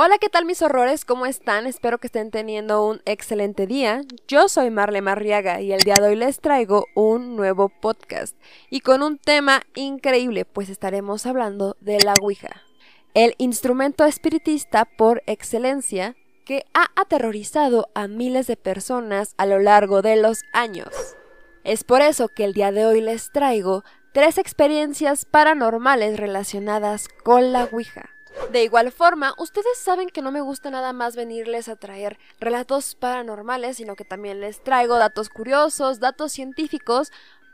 Hola, ¿qué tal mis horrores? ¿Cómo están? Espero que estén teniendo un excelente día. Yo soy Marle Marriaga y el día de hoy les traigo un nuevo podcast y con un tema increíble, pues estaremos hablando de la Ouija, el instrumento espiritista por excelencia que ha aterrorizado a miles de personas a lo largo de los años. Es por eso que el día de hoy les traigo tres experiencias paranormales relacionadas con la Ouija. De igual forma, ustedes saben que no me gusta nada más venirles a traer relatos paranormales, sino que también les traigo datos curiosos, datos científicos,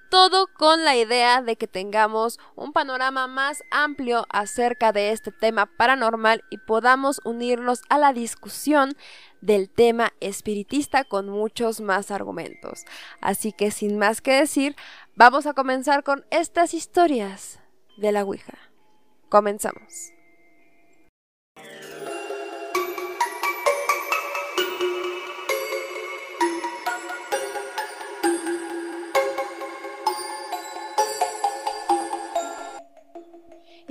todo con la idea de que tengamos un panorama más amplio acerca de este tema paranormal y podamos unirnos a la discusión del tema espiritista con muchos más argumentos. Así que sin más que decir, vamos a comenzar con estas historias de la Ouija. Comenzamos.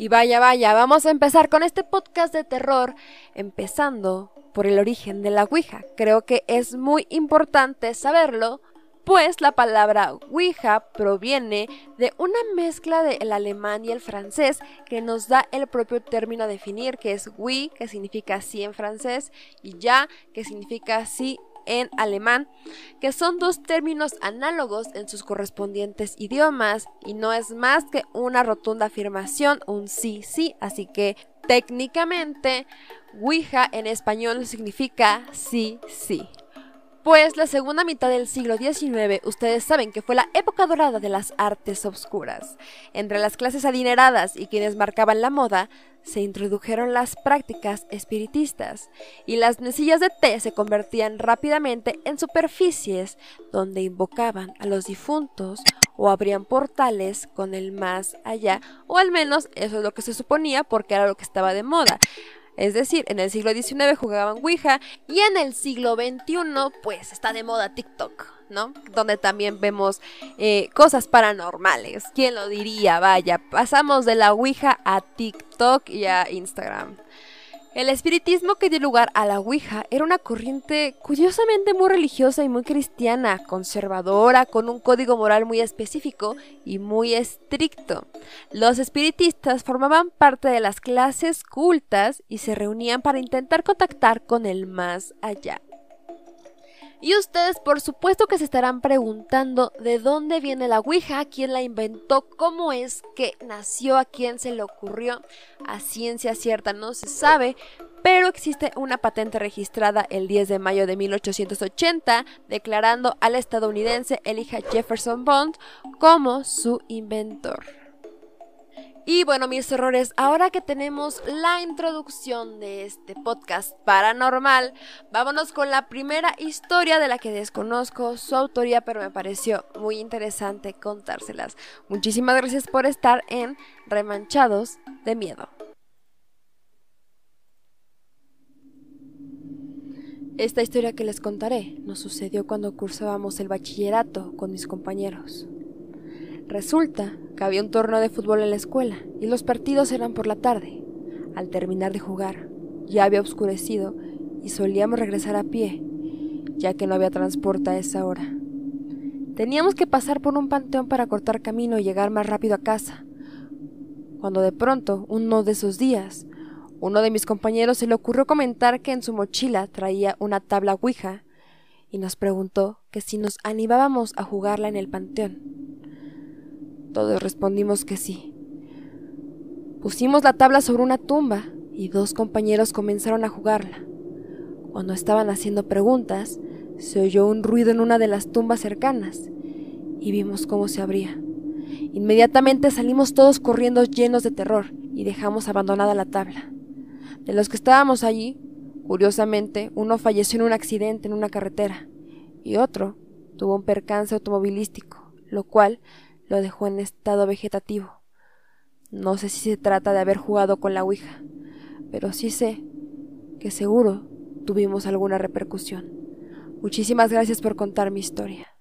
Y vaya, vaya, vamos a empezar con este podcast de terror, empezando por el origen de la Ouija. Creo que es muy importante saberlo, pues la palabra Ouija proviene de una mezcla del alemán y el francés que nos da el propio término a definir, que es oui, que significa sí en francés, y ya, que significa sí en alemán, que son dos términos análogos en sus correspondientes idiomas y no es más que una rotunda afirmación, un sí, sí, así que técnicamente Ouija en español significa sí, sí. Pues la segunda mitad del siglo XIX, ustedes saben que fue la época dorada de las artes obscuras. Entre las clases adineradas y quienes marcaban la moda, se introdujeron las prácticas espiritistas y las mesillas de té se convertían rápidamente en superficies donde invocaban a los difuntos o abrían portales con el más allá, o al menos eso es lo que se suponía porque era lo que estaba de moda. Es decir, en el siglo XIX jugaban Ouija y en el siglo XXI pues está de moda TikTok, ¿no? Donde también vemos eh, cosas paranormales. ¿Quién lo diría? Vaya, pasamos de la Ouija a TikTok y a Instagram. El espiritismo que dio lugar a la Ouija era una corriente curiosamente muy religiosa y muy cristiana, conservadora, con un código moral muy específico y muy estricto. Los espiritistas formaban parte de las clases cultas y se reunían para intentar contactar con el más allá. Y ustedes por supuesto que se estarán preguntando de dónde viene la Ouija, quién la inventó, cómo es que nació, a quién se le ocurrió. A ciencia cierta no se sabe, pero existe una patente registrada el 10 de mayo de 1880 declarando al estadounidense Elijah Jefferson Bond como su inventor. Y bueno, mis errores, ahora que tenemos la introducción de este podcast paranormal, vámonos con la primera historia de la que desconozco su autoría, pero me pareció muy interesante contárselas. Muchísimas gracias por estar en Remanchados de Miedo. Esta historia que les contaré nos sucedió cuando cursábamos el bachillerato con mis compañeros. Resulta que había un torneo de fútbol en la escuela y los partidos eran por la tarde. Al terminar de jugar, ya había oscurecido y solíamos regresar a pie, ya que no había transporte a esa hora. Teníamos que pasar por un panteón para cortar camino y llegar más rápido a casa. Cuando de pronto, uno de esos días, uno de mis compañeros se le ocurrió comentar que en su mochila traía una tabla Ouija y nos preguntó que si nos animábamos a jugarla en el panteón. Todos respondimos que sí. Pusimos la tabla sobre una tumba y dos compañeros comenzaron a jugarla. Cuando estaban haciendo preguntas, se oyó un ruido en una de las tumbas cercanas y vimos cómo se abría. Inmediatamente salimos todos corriendo llenos de terror y dejamos abandonada la tabla. De los que estábamos allí, curiosamente, uno falleció en un accidente en una carretera y otro tuvo un percance automovilístico, lo cual lo dejó en estado vegetativo. No sé si se trata de haber jugado con la Ouija, pero sí sé que seguro tuvimos alguna repercusión. Muchísimas gracias por contar mi historia.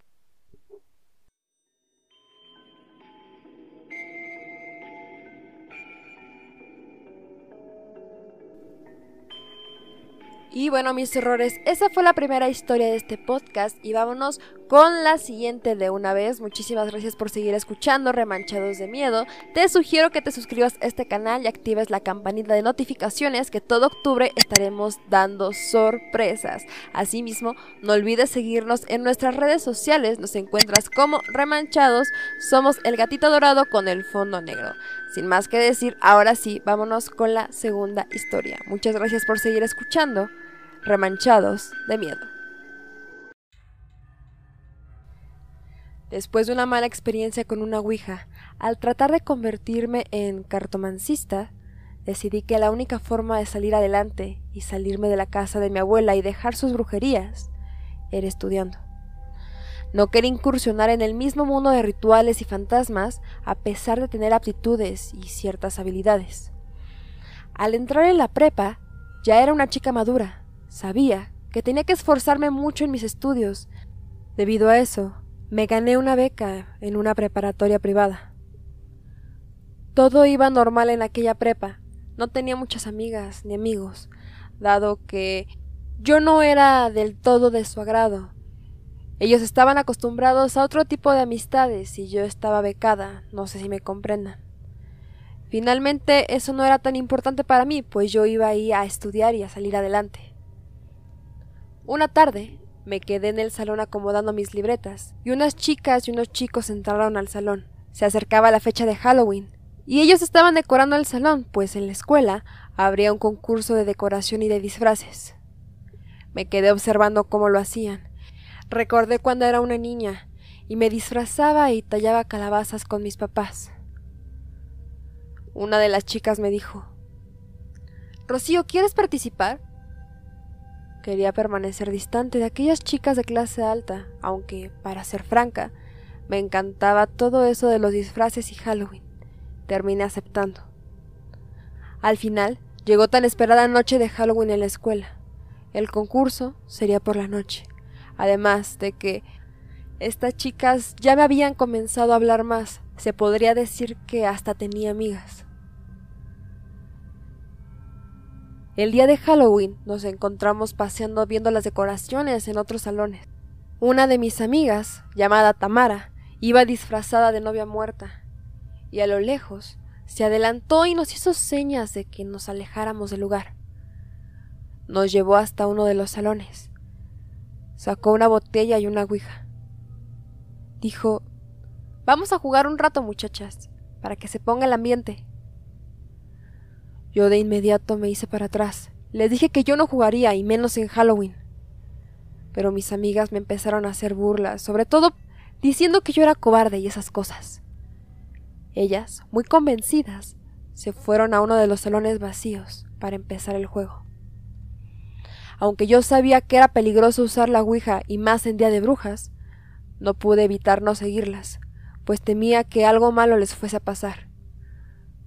Y bueno, mis errores, esa fue la primera historia de este podcast y vámonos con la siguiente de una vez. Muchísimas gracias por seguir escuchando Remanchados de Miedo. Te sugiero que te suscribas a este canal y actives la campanita de notificaciones que todo octubre estaremos dando sorpresas. Asimismo, no olvides seguirnos en nuestras redes sociales, nos encuentras como Remanchados, somos el gatito dorado con el fondo negro. Sin más que decir, ahora sí, vámonos con la segunda historia. Muchas gracias por seguir escuchando remanchados de miedo. Después de una mala experiencia con una Ouija, al tratar de convertirme en cartomancista, decidí que la única forma de salir adelante y salirme de la casa de mi abuela y dejar sus brujerías era estudiando. No quería incursionar en el mismo mundo de rituales y fantasmas a pesar de tener aptitudes y ciertas habilidades. Al entrar en la prepa, ya era una chica madura, Sabía que tenía que esforzarme mucho en mis estudios. Debido a eso, me gané una beca en una preparatoria privada. Todo iba normal en aquella prepa. No tenía muchas amigas ni amigos, dado que yo no era del todo de su agrado. Ellos estaban acostumbrados a otro tipo de amistades y yo estaba becada, no sé si me comprendan. Finalmente eso no era tan importante para mí, pues yo iba ahí a estudiar y a salir adelante. Una tarde me quedé en el salón acomodando mis libretas, y unas chicas y unos chicos entraron al salón. Se acercaba la fecha de Halloween, y ellos estaban decorando el salón, pues en la escuela habría un concurso de decoración y de disfraces. Me quedé observando cómo lo hacían. Recordé cuando era una niña, y me disfrazaba y tallaba calabazas con mis papás. Una de las chicas me dijo Rocío, ¿quieres participar? Quería permanecer distante de aquellas chicas de clase alta, aunque, para ser franca, me encantaba todo eso de los disfraces y Halloween. Terminé aceptando. Al final, llegó tan esperada noche de Halloween en la escuela. El concurso sería por la noche, además de que estas chicas ya me habían comenzado a hablar más, se podría decir que hasta tenía amigas. El día de Halloween nos encontramos paseando viendo las decoraciones en otros salones. Una de mis amigas, llamada Tamara, iba disfrazada de novia muerta, y a lo lejos se adelantó y nos hizo señas de que nos alejáramos del lugar. Nos llevó hasta uno de los salones. Sacó una botella y una ouija. Dijo Vamos a jugar un rato, muchachas, para que se ponga el ambiente. Yo de inmediato me hice para atrás. Les dije que yo no jugaría, y menos en Halloween. Pero mis amigas me empezaron a hacer burlas, sobre todo diciendo que yo era cobarde y esas cosas. Ellas, muy convencidas, se fueron a uno de los salones vacíos para empezar el juego. Aunque yo sabía que era peligroso usar la Ouija y más en día de brujas, no pude evitar no seguirlas, pues temía que algo malo les fuese a pasar.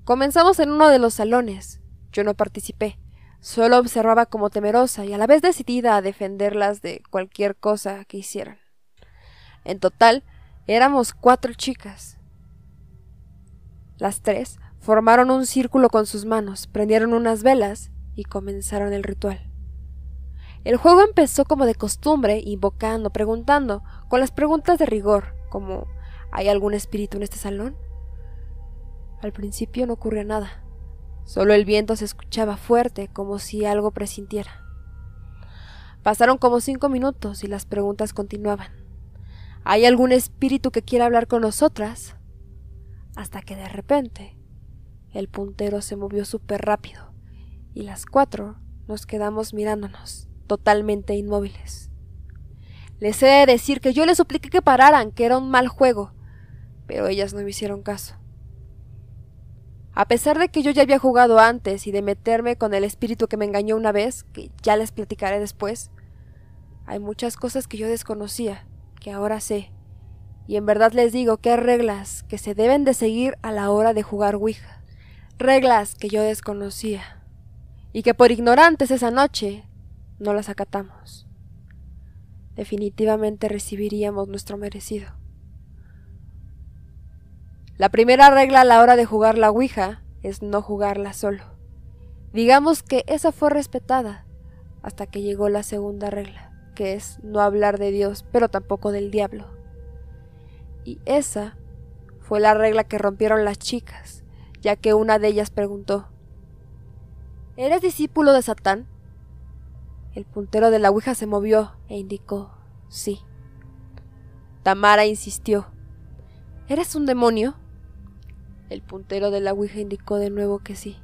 Comenzamos en uno de los salones. Yo no participé. Solo observaba como temerosa y a la vez decidida a defenderlas de cualquier cosa que hicieran. En total, éramos cuatro chicas. Las tres formaron un círculo con sus manos, prendieron unas velas y comenzaron el ritual. El juego empezó como de costumbre, invocando, preguntando, con las preguntas de rigor, como ¿hay algún espíritu en este salón? Al principio no ocurrió nada. Solo el viento se escuchaba fuerte, como si algo presintiera. Pasaron como cinco minutos y las preguntas continuaban. ¿Hay algún espíritu que quiera hablar con nosotras? Hasta que de repente el puntero se movió súper rápido y las cuatro nos quedamos mirándonos, totalmente inmóviles. Les he de decir que yo les supliqué que pararan, que era un mal juego, pero ellas no me hicieron caso. A pesar de que yo ya había jugado antes y de meterme con el espíritu que me engañó una vez, que ya les platicaré después, hay muchas cosas que yo desconocía, que ahora sé. Y en verdad les digo que hay reglas que se deben de seguir a la hora de jugar Ouija. Reglas que yo desconocía. Y que por ignorantes esa noche no las acatamos. Definitivamente recibiríamos nuestro merecido. La primera regla a la hora de jugar la Ouija es no jugarla solo. Digamos que esa fue respetada, hasta que llegó la segunda regla, que es no hablar de Dios, pero tampoco del diablo. Y esa fue la regla que rompieron las chicas, ya que una de ellas preguntó ¿Eres discípulo de Satán? El puntero de la Ouija se movió e indicó sí. Tamara insistió ¿Eres un demonio? El puntero de la Ouija indicó de nuevo que sí.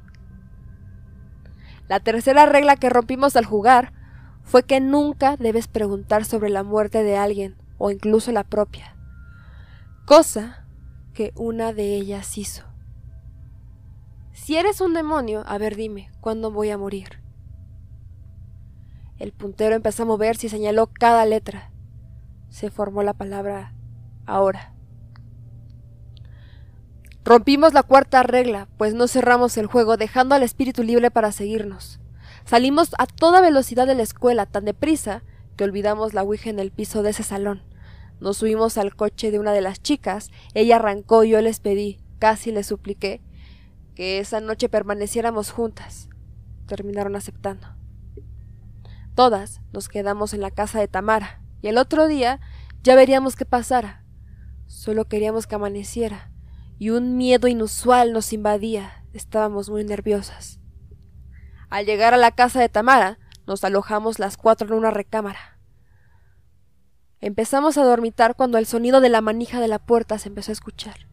La tercera regla que rompimos al jugar fue que nunca debes preguntar sobre la muerte de alguien o incluso la propia, cosa que una de ellas hizo. Si eres un demonio, a ver dime, ¿cuándo voy a morir? El puntero empezó a moverse y señaló cada letra. Se formó la palabra ahora. Rompimos la cuarta regla, pues no cerramos el juego, dejando al espíritu libre para seguirnos. Salimos a toda velocidad de la escuela, tan deprisa que olvidamos la Ouija en el piso de ese salón. Nos subimos al coche de una de las chicas, ella arrancó y yo les pedí, casi les supliqué, que esa noche permaneciéramos juntas. Terminaron aceptando. Todas nos quedamos en la casa de Tamara, y el otro día ya veríamos qué pasara. Solo queríamos que amaneciera y un miedo inusual nos invadía. Estábamos muy nerviosas. Al llegar a la casa de Tamara, nos alojamos las cuatro en una recámara. Empezamos a dormitar cuando el sonido de la manija de la puerta se empezó a escuchar.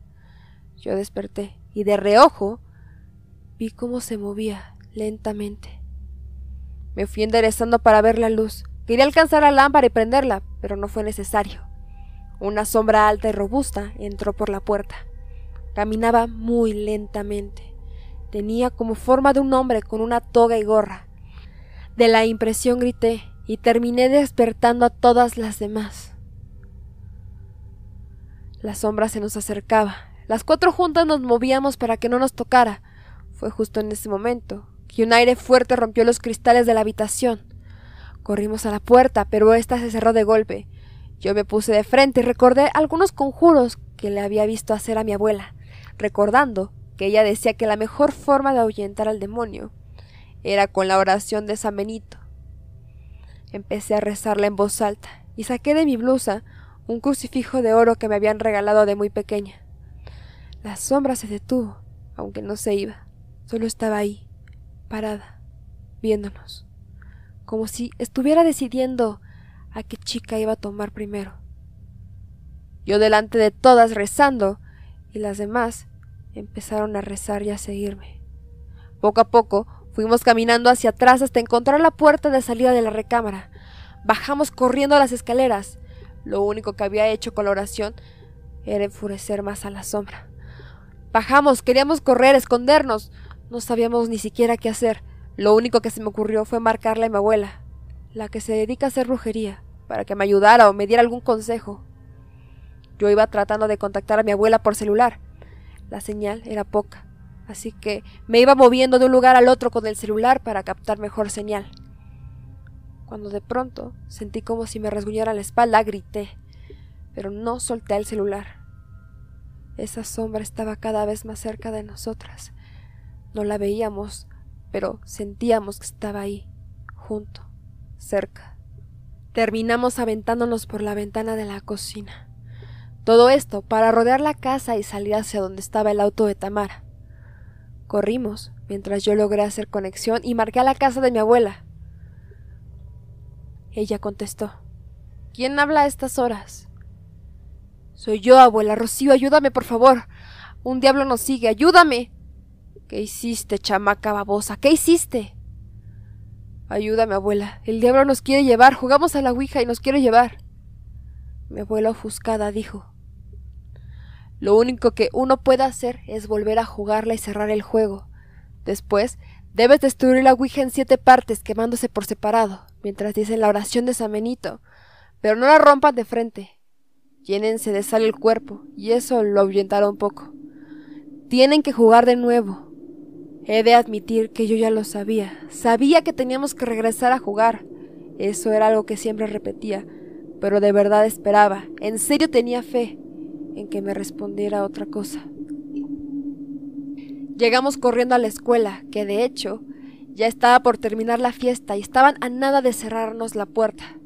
Yo desperté y de reojo vi cómo se movía lentamente. Me fui enderezando para ver la luz. Quería alcanzar la lámpara y prenderla, pero no fue necesario. Una sombra alta y robusta entró por la puerta. Caminaba muy lentamente. Tenía como forma de un hombre con una toga y gorra. De la impresión grité y terminé despertando a todas las demás. La sombra se nos acercaba. Las cuatro juntas nos movíamos para que no nos tocara. Fue justo en ese momento que un aire fuerte rompió los cristales de la habitación. Corrimos a la puerta, pero ésta se cerró de golpe. Yo me puse de frente y recordé algunos conjuros que le había visto hacer a mi abuela recordando que ella decía que la mejor forma de ahuyentar al demonio era con la oración de San Benito. Empecé a rezarla en voz alta y saqué de mi blusa un crucifijo de oro que me habían regalado de muy pequeña. La sombra se detuvo, aunque no se iba, solo estaba ahí, parada, viéndonos, como si estuviera decidiendo a qué chica iba a tomar primero. Yo delante de todas rezando, y las demás empezaron a rezar y a seguirme. Poco a poco fuimos caminando hacia atrás hasta encontrar la puerta de salida de la recámara. Bajamos corriendo a las escaleras. Lo único que había hecho con la oración era enfurecer más a la sombra. Bajamos, queríamos correr, escondernos. No sabíamos ni siquiera qué hacer. Lo único que se me ocurrió fue marcarle a mi abuela, la que se dedica a hacer brujería, para que me ayudara o me diera algún consejo. Yo iba tratando de contactar a mi abuela por celular. La señal era poca, así que me iba moviendo de un lugar al otro con el celular para captar mejor señal. Cuando de pronto sentí como si me rasguñara la espalda, grité, pero no solté el celular. Esa sombra estaba cada vez más cerca de nosotras. No la veíamos, pero sentíamos que estaba ahí, junto, cerca. Terminamos aventándonos por la ventana de la cocina. Todo esto para rodear la casa y salir hacia donde estaba el auto de Tamara. Corrimos mientras yo logré hacer conexión y marqué a la casa de mi abuela. Ella contestó. ¿Quién habla a estas horas? Soy yo, abuela. Rocío, ayúdame, por favor. Un diablo nos sigue. Ayúdame. ¿Qué hiciste, chamaca babosa? ¿Qué hiciste? Ayúdame, abuela. El diablo nos quiere llevar. Jugamos a la Ouija y nos quiere llevar. Mi abuela ofuscada dijo. Lo único que uno puede hacer es volver a jugarla y cerrar el juego. Después, debes destruir la Ouija en siete partes, quemándose por separado, mientras dicen la oración de San Benito. Pero no la rompan de frente. Llénense de sal el cuerpo, y eso lo ahuyentaron un poco. Tienen que jugar de nuevo. He de admitir que yo ya lo sabía. Sabía que teníamos que regresar a jugar. Eso era algo que siempre repetía, pero de verdad esperaba, en serio tenía fe en que me respondiera otra cosa. Llegamos corriendo a la escuela, que de hecho Ya estaba por terminar la fiesta y estaban a nada de cerrarnos la puerta.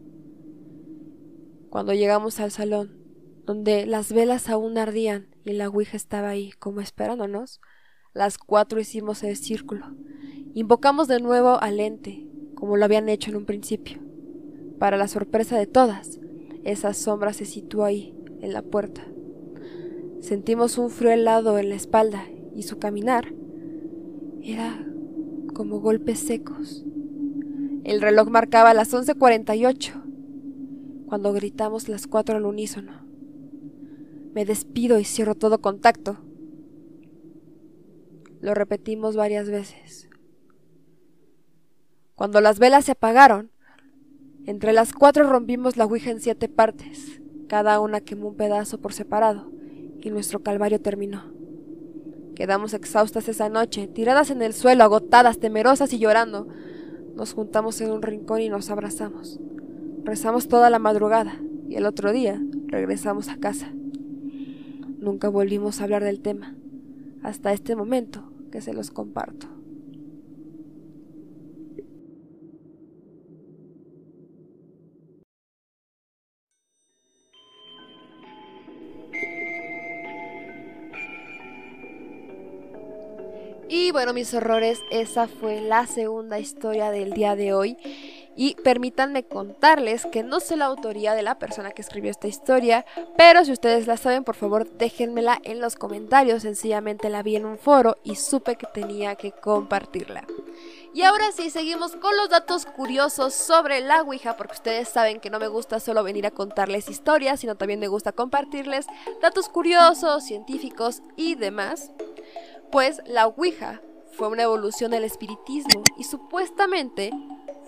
Cuando llegamos al salón, donde las velas aún ardían y la Ouija estaba ahí, como esperándonos, las cuatro hicimos el círculo. Invocamos de nuevo al ente, como lo habían hecho en un principio. Para la sorpresa de todas, esa sombra se situó ahí, en la puerta. Sentimos un frío helado en la espalda y su caminar era como golpes secos. El reloj marcaba las 11:48 cuando gritamos las cuatro al unísono. Me despido y cierro todo contacto. Lo repetimos varias veces. Cuando las velas se apagaron, entre las cuatro rompimos la ouija en siete partes. Cada una quemó un pedazo por separado, y nuestro calvario terminó. Quedamos exhaustas esa noche, tiradas en el suelo, agotadas, temerosas y llorando. Nos juntamos en un rincón y nos abrazamos. Rezamos toda la madrugada y el otro día regresamos a casa. Nunca volvimos a hablar del tema, hasta este momento que se los comparto. Bueno, mis horrores, esa fue la segunda historia del día de hoy. Y permítanme contarles que no sé la autoría de la persona que escribió esta historia, pero si ustedes la saben, por favor déjenmela en los comentarios. Sencillamente la vi en un foro y supe que tenía que compartirla. Y ahora sí, seguimos con los datos curiosos sobre la Ouija, porque ustedes saben que no me gusta solo venir a contarles historias, sino también me gusta compartirles datos curiosos, científicos y demás. Pues la Ouija fue una evolución del espiritismo y supuestamente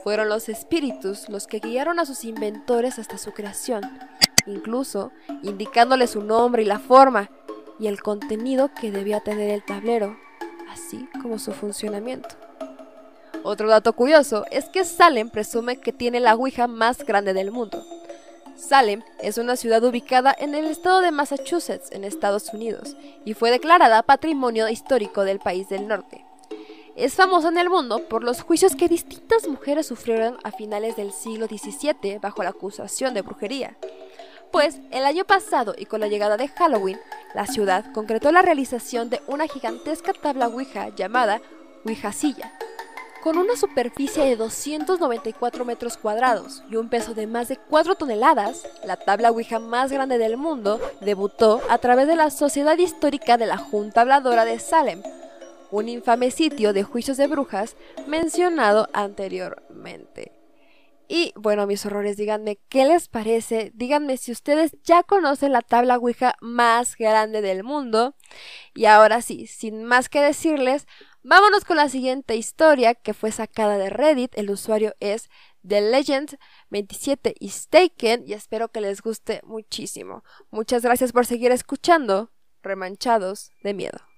fueron los espíritus los que guiaron a sus inventores hasta su creación, incluso indicándoles su nombre y la forma y el contenido que debía tener el tablero, así como su funcionamiento. Otro dato curioso es que Salem presume que tiene la Ouija más grande del mundo. Salem es una ciudad ubicada en el estado de Massachusetts, en Estados Unidos, y fue declarada Patrimonio Histórico del país del norte. Es famosa en el mundo por los juicios que distintas mujeres sufrieron a finales del siglo XVII bajo la acusación de brujería. Pues el año pasado y con la llegada de Halloween, la ciudad concretó la realización de una gigantesca tabla Ouija llamada Ouijasilla, con una superficie de 294 metros cuadrados y un peso de más de 4 toneladas, la tabla Ouija más grande del mundo debutó a través de la Sociedad Histórica de la Junta Habladora de Salem, un infame sitio de juicios de brujas mencionado anteriormente. Y bueno, mis horrores, díganme qué les parece, díganme si ustedes ya conocen la tabla Ouija más grande del mundo. Y ahora sí, sin más que decirles, vámonos con la siguiente historia que fue sacada de Reddit. El usuario es The Legend 27 y Taken y espero que les guste muchísimo. Muchas gracias por seguir escuchando Remanchados de Miedo.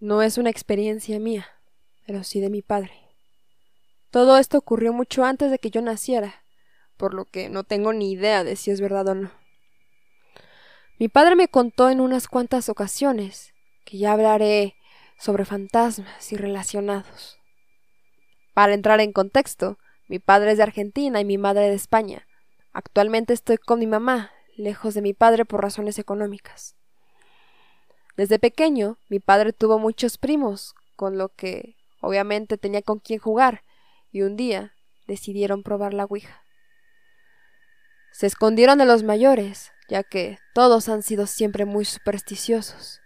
No es una experiencia mía, pero sí de mi padre. Todo esto ocurrió mucho antes de que yo naciera, por lo que no tengo ni idea de si es verdad o no. Mi padre me contó en unas cuantas ocasiones que ya hablaré sobre fantasmas y relacionados. Para entrar en contexto, mi padre es de Argentina y mi madre de España. Actualmente estoy con mi mamá, lejos de mi padre por razones económicas. Desde pequeño, mi padre tuvo muchos primos, con lo que obviamente tenía con quién jugar, y un día decidieron probar la Ouija. Se escondieron de los mayores, ya que todos han sido siempre muy supersticiosos,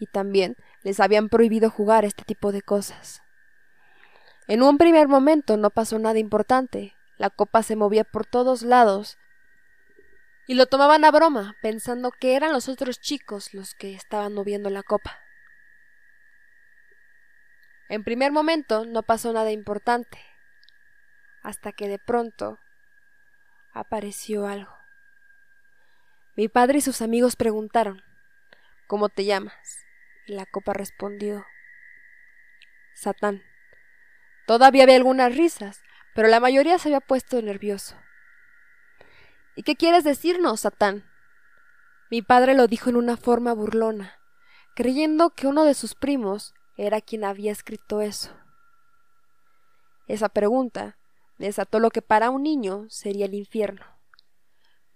y también les habían prohibido jugar este tipo de cosas. En un primer momento no pasó nada importante, la copa se movía por todos lados, y lo tomaban a broma, pensando que eran los otros chicos los que estaban moviendo la copa. En primer momento no pasó nada importante, hasta que de pronto apareció algo. Mi padre y sus amigos preguntaron ¿Cómo te llamas? Y la copa respondió Satán. Todavía había algunas risas, pero la mayoría se había puesto nervioso. ¿Y qué quieres decirnos, Satán? Mi padre lo dijo en una forma burlona, creyendo que uno de sus primos era quien había escrito eso. Esa pregunta desató lo que para un niño sería el infierno.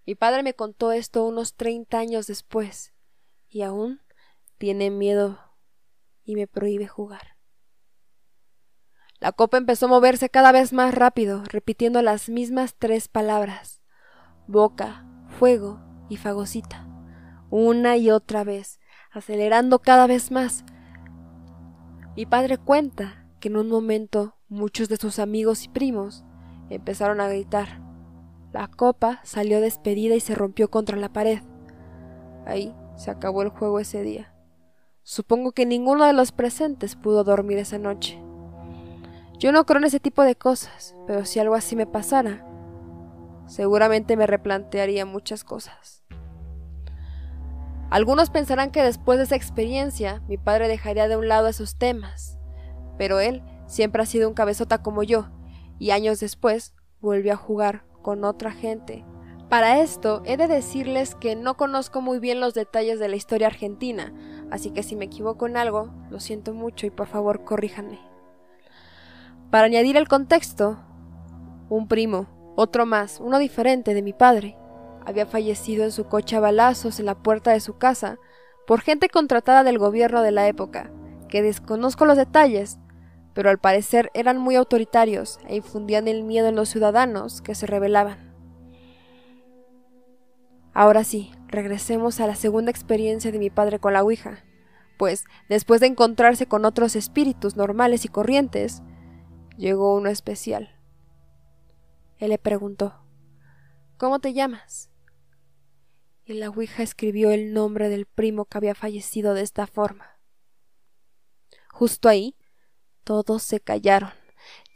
Mi padre me contó esto unos treinta años después, y aún tiene miedo y me prohíbe jugar. La copa empezó a moverse cada vez más rápido, repitiendo las mismas tres palabras boca, fuego y fagocita, una y otra vez, acelerando cada vez más. Mi padre cuenta que en un momento muchos de sus amigos y primos empezaron a gritar. La copa salió despedida y se rompió contra la pared. Ahí se acabó el juego ese día. Supongo que ninguno de los presentes pudo dormir esa noche. Yo no creo en ese tipo de cosas, pero si algo así me pasara, seguramente me replantearía muchas cosas. Algunos pensarán que después de esa experiencia mi padre dejaría de un lado esos temas, pero él siempre ha sido un cabezota como yo, y años después volvió a jugar con otra gente. Para esto he de decirles que no conozco muy bien los detalles de la historia argentina, así que si me equivoco en algo, lo siento mucho y por favor corríjanme. Para añadir el contexto, un primo, otro más, uno diferente de mi padre, había fallecido en su coche a balazos en la puerta de su casa por gente contratada del gobierno de la época, que desconozco los detalles, pero al parecer eran muy autoritarios e infundían el miedo en los ciudadanos que se rebelaban. Ahora sí, regresemos a la segunda experiencia de mi padre con la Ouija, pues después de encontrarse con otros espíritus normales y corrientes, llegó uno especial. Él le preguntó ¿Cómo te llamas? Y la Ouija escribió el nombre del primo que había fallecido de esta forma. Justo ahí, todos se callaron,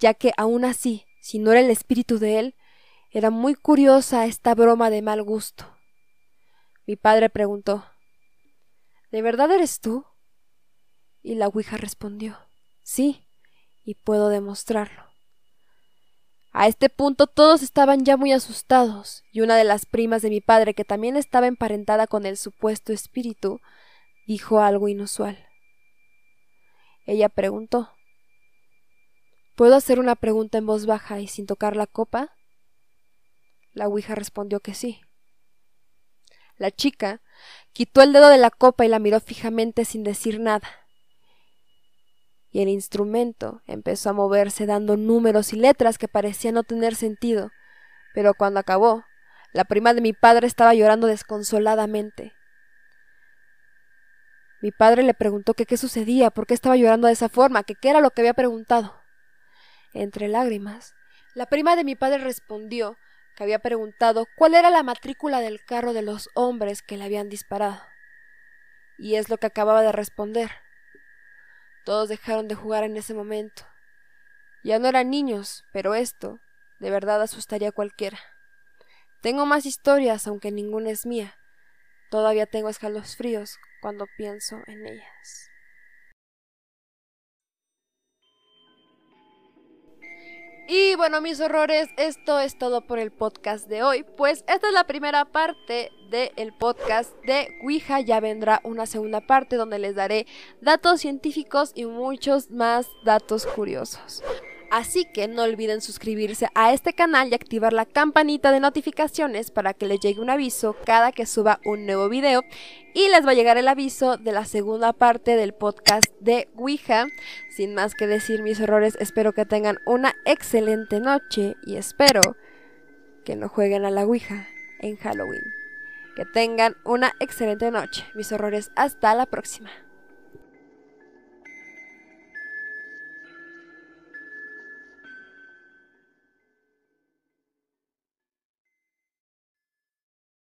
ya que aún así, si no era el espíritu de él, era muy curiosa esta broma de mal gusto. Mi padre preguntó ¿De verdad eres tú? Y la Ouija respondió Sí y puedo demostrarlo. A este punto todos estaban ya muy asustados, y una de las primas de mi padre, que también estaba emparentada con el supuesto espíritu, dijo algo inusual. Ella preguntó ¿Puedo hacer una pregunta en voz baja y sin tocar la copa? La Ouija respondió que sí. La chica quitó el dedo de la copa y la miró fijamente sin decir nada y el instrumento empezó a moverse dando números y letras que parecían no tener sentido, pero cuando acabó, la prima de mi padre estaba llorando desconsoladamente. Mi padre le preguntó que qué sucedía, por qué estaba llorando de esa forma, que qué era lo que había preguntado. Entre lágrimas, la prima de mi padre respondió que había preguntado cuál era la matrícula del carro de los hombres que le habían disparado. Y es lo que acababa de responder. Todos dejaron de jugar en ese momento. Ya no eran niños, pero esto de verdad asustaría a cualquiera. Tengo más historias, aunque ninguna es mía. Todavía tengo escalofríos cuando pienso en ellas. Y bueno, mis horrores, esto es todo por el podcast de hoy. Pues esta es la primera parte del podcast de Ouija. Ya vendrá una segunda parte donde les daré datos científicos y muchos más datos curiosos. Así que no olviden suscribirse a este canal y activar la campanita de notificaciones para que les llegue un aviso cada que suba un nuevo video. Y les va a llegar el aviso de la segunda parte del podcast de Ouija. Sin más que decir mis errores, espero que tengan una excelente noche y espero que no jueguen a la Ouija en Halloween. Que tengan una excelente noche. Mis horrores, hasta la próxima.